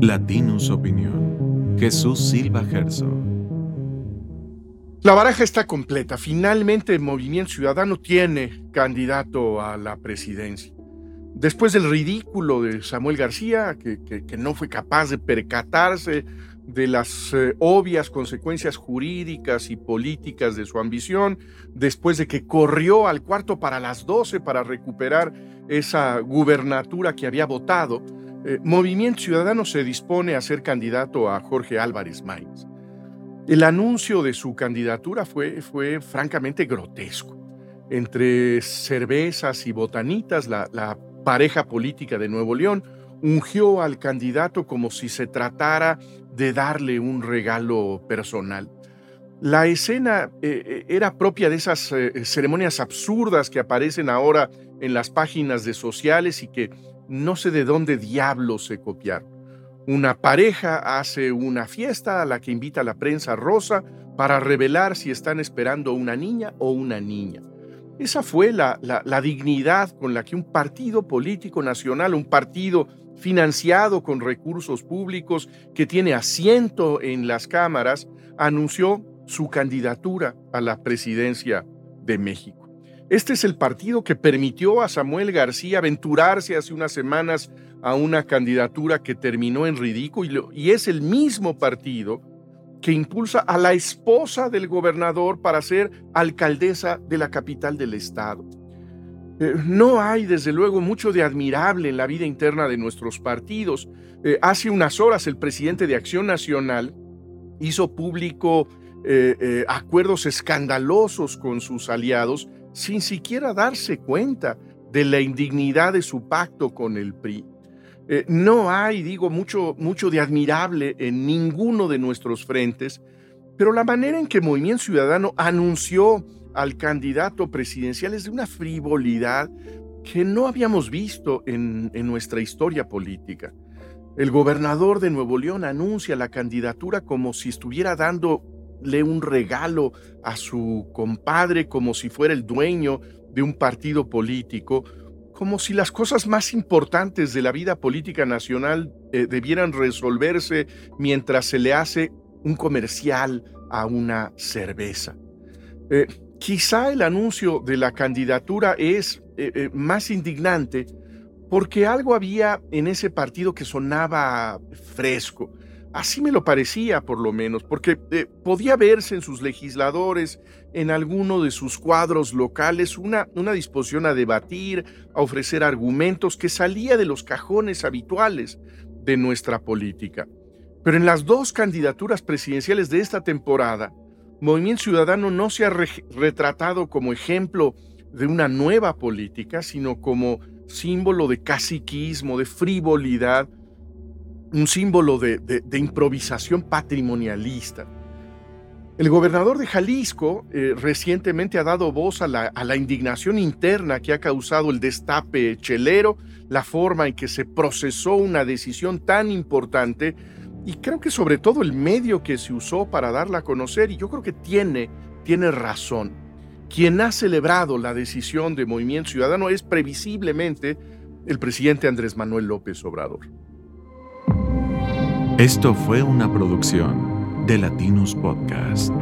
Latinus Opinión. Jesús Silva Gerso. La baraja está completa. Finalmente el Movimiento Ciudadano tiene candidato a la presidencia. Después del ridículo de Samuel García, que, no fue capaz de percatarse de las eh, obvias consecuencias jurídicas y políticas de su ambición, después de que corrió al cuarto para las 12 para recuperar esa gubernatura que había votado, eh, Movimiento Ciudadano se dispone a ser candidato a Jorge Álvarez Maínez. El anuncio de su candidatura fue, fue francamente grotesco. Entre cervezas y botanitas, la, la pareja política de Nuevo León ungió al candidato como si se tratara de darle un regalo personal. La escena eh, eh, era propia de esas ceremonias absurdas que aparecen ahora en las páginas de sociales y que no sé de dónde diablos se copiaron. Una pareja hace una fiesta a la que invita a la prensa rosa para revelar si están esperando una niña o una niña. Esa fue la, la, dignidad con la que un partido político nacional, un partido financiado con recursos públicos que tiene asiento en las cámaras, anunció su candidatura a la presidencia de México. Este es el partido que permitió a Samuel García aventurarse hace unas semanas a una candidatura que terminó en ridículo y es el mismo partido que impulsa a la esposa del gobernador para ser alcaldesa de la capital del estado. Eh, no hay, desde luego, mucho de admirable en la vida interna de nuestros partidos. Eh, hace unas horas el presidente de Acción Nacional hizo público eh, acuerdos escandalosos con sus aliados sin siquiera darse cuenta de la indignidad de su pacto con el PRI. Eh, no hay, digo, mucho, mucho de admirable en ninguno de nuestros frentes, pero la manera en que Movimiento Ciudadano anunció al candidato presidencial es de una frivolidad que no habíamos visto en nuestra historia política. El gobernador de Nuevo León anuncia la candidatura como si estuviera dando le un regalo a su compadre como si fuera el dueño de un partido político, como si las cosas más importantes de la vida política nacional eh, debieran resolverse mientras se le hace un comercial a una cerveza. Eh, quizá el anuncio de la candidatura es eh, más indignante porque algo había en ese partido que sonaba fresco, Así me lo parecía, por lo menos, porque eh, podía verse en sus legisladores, en alguno de sus cuadros locales, una, una disposición a debatir, a ofrecer argumentos que salía de los cajones habituales de nuestra política. Pero en las dos candidaturas presidenciales de esta temporada, Movimiento Ciudadano no se ha retratado como ejemplo de una nueva política, sino como símbolo de caciquismo, de frivolidad, un símbolo de, improvisación patrimonialista. El gobernador de Jalisco eh, recientemente ha dado voz a la, a la, indignación interna que ha causado el destape chelero, la forma en que se procesó una decisión tan importante y creo que sobre todo el medio que se usó para darla a conocer y yo creo que tiene, tiene razón. Quien ha celebrado la decisión de Movimiento Ciudadano es previsiblemente el presidente Andrés Manuel López Obrador. Esto fue una producción de Latinus Podcast.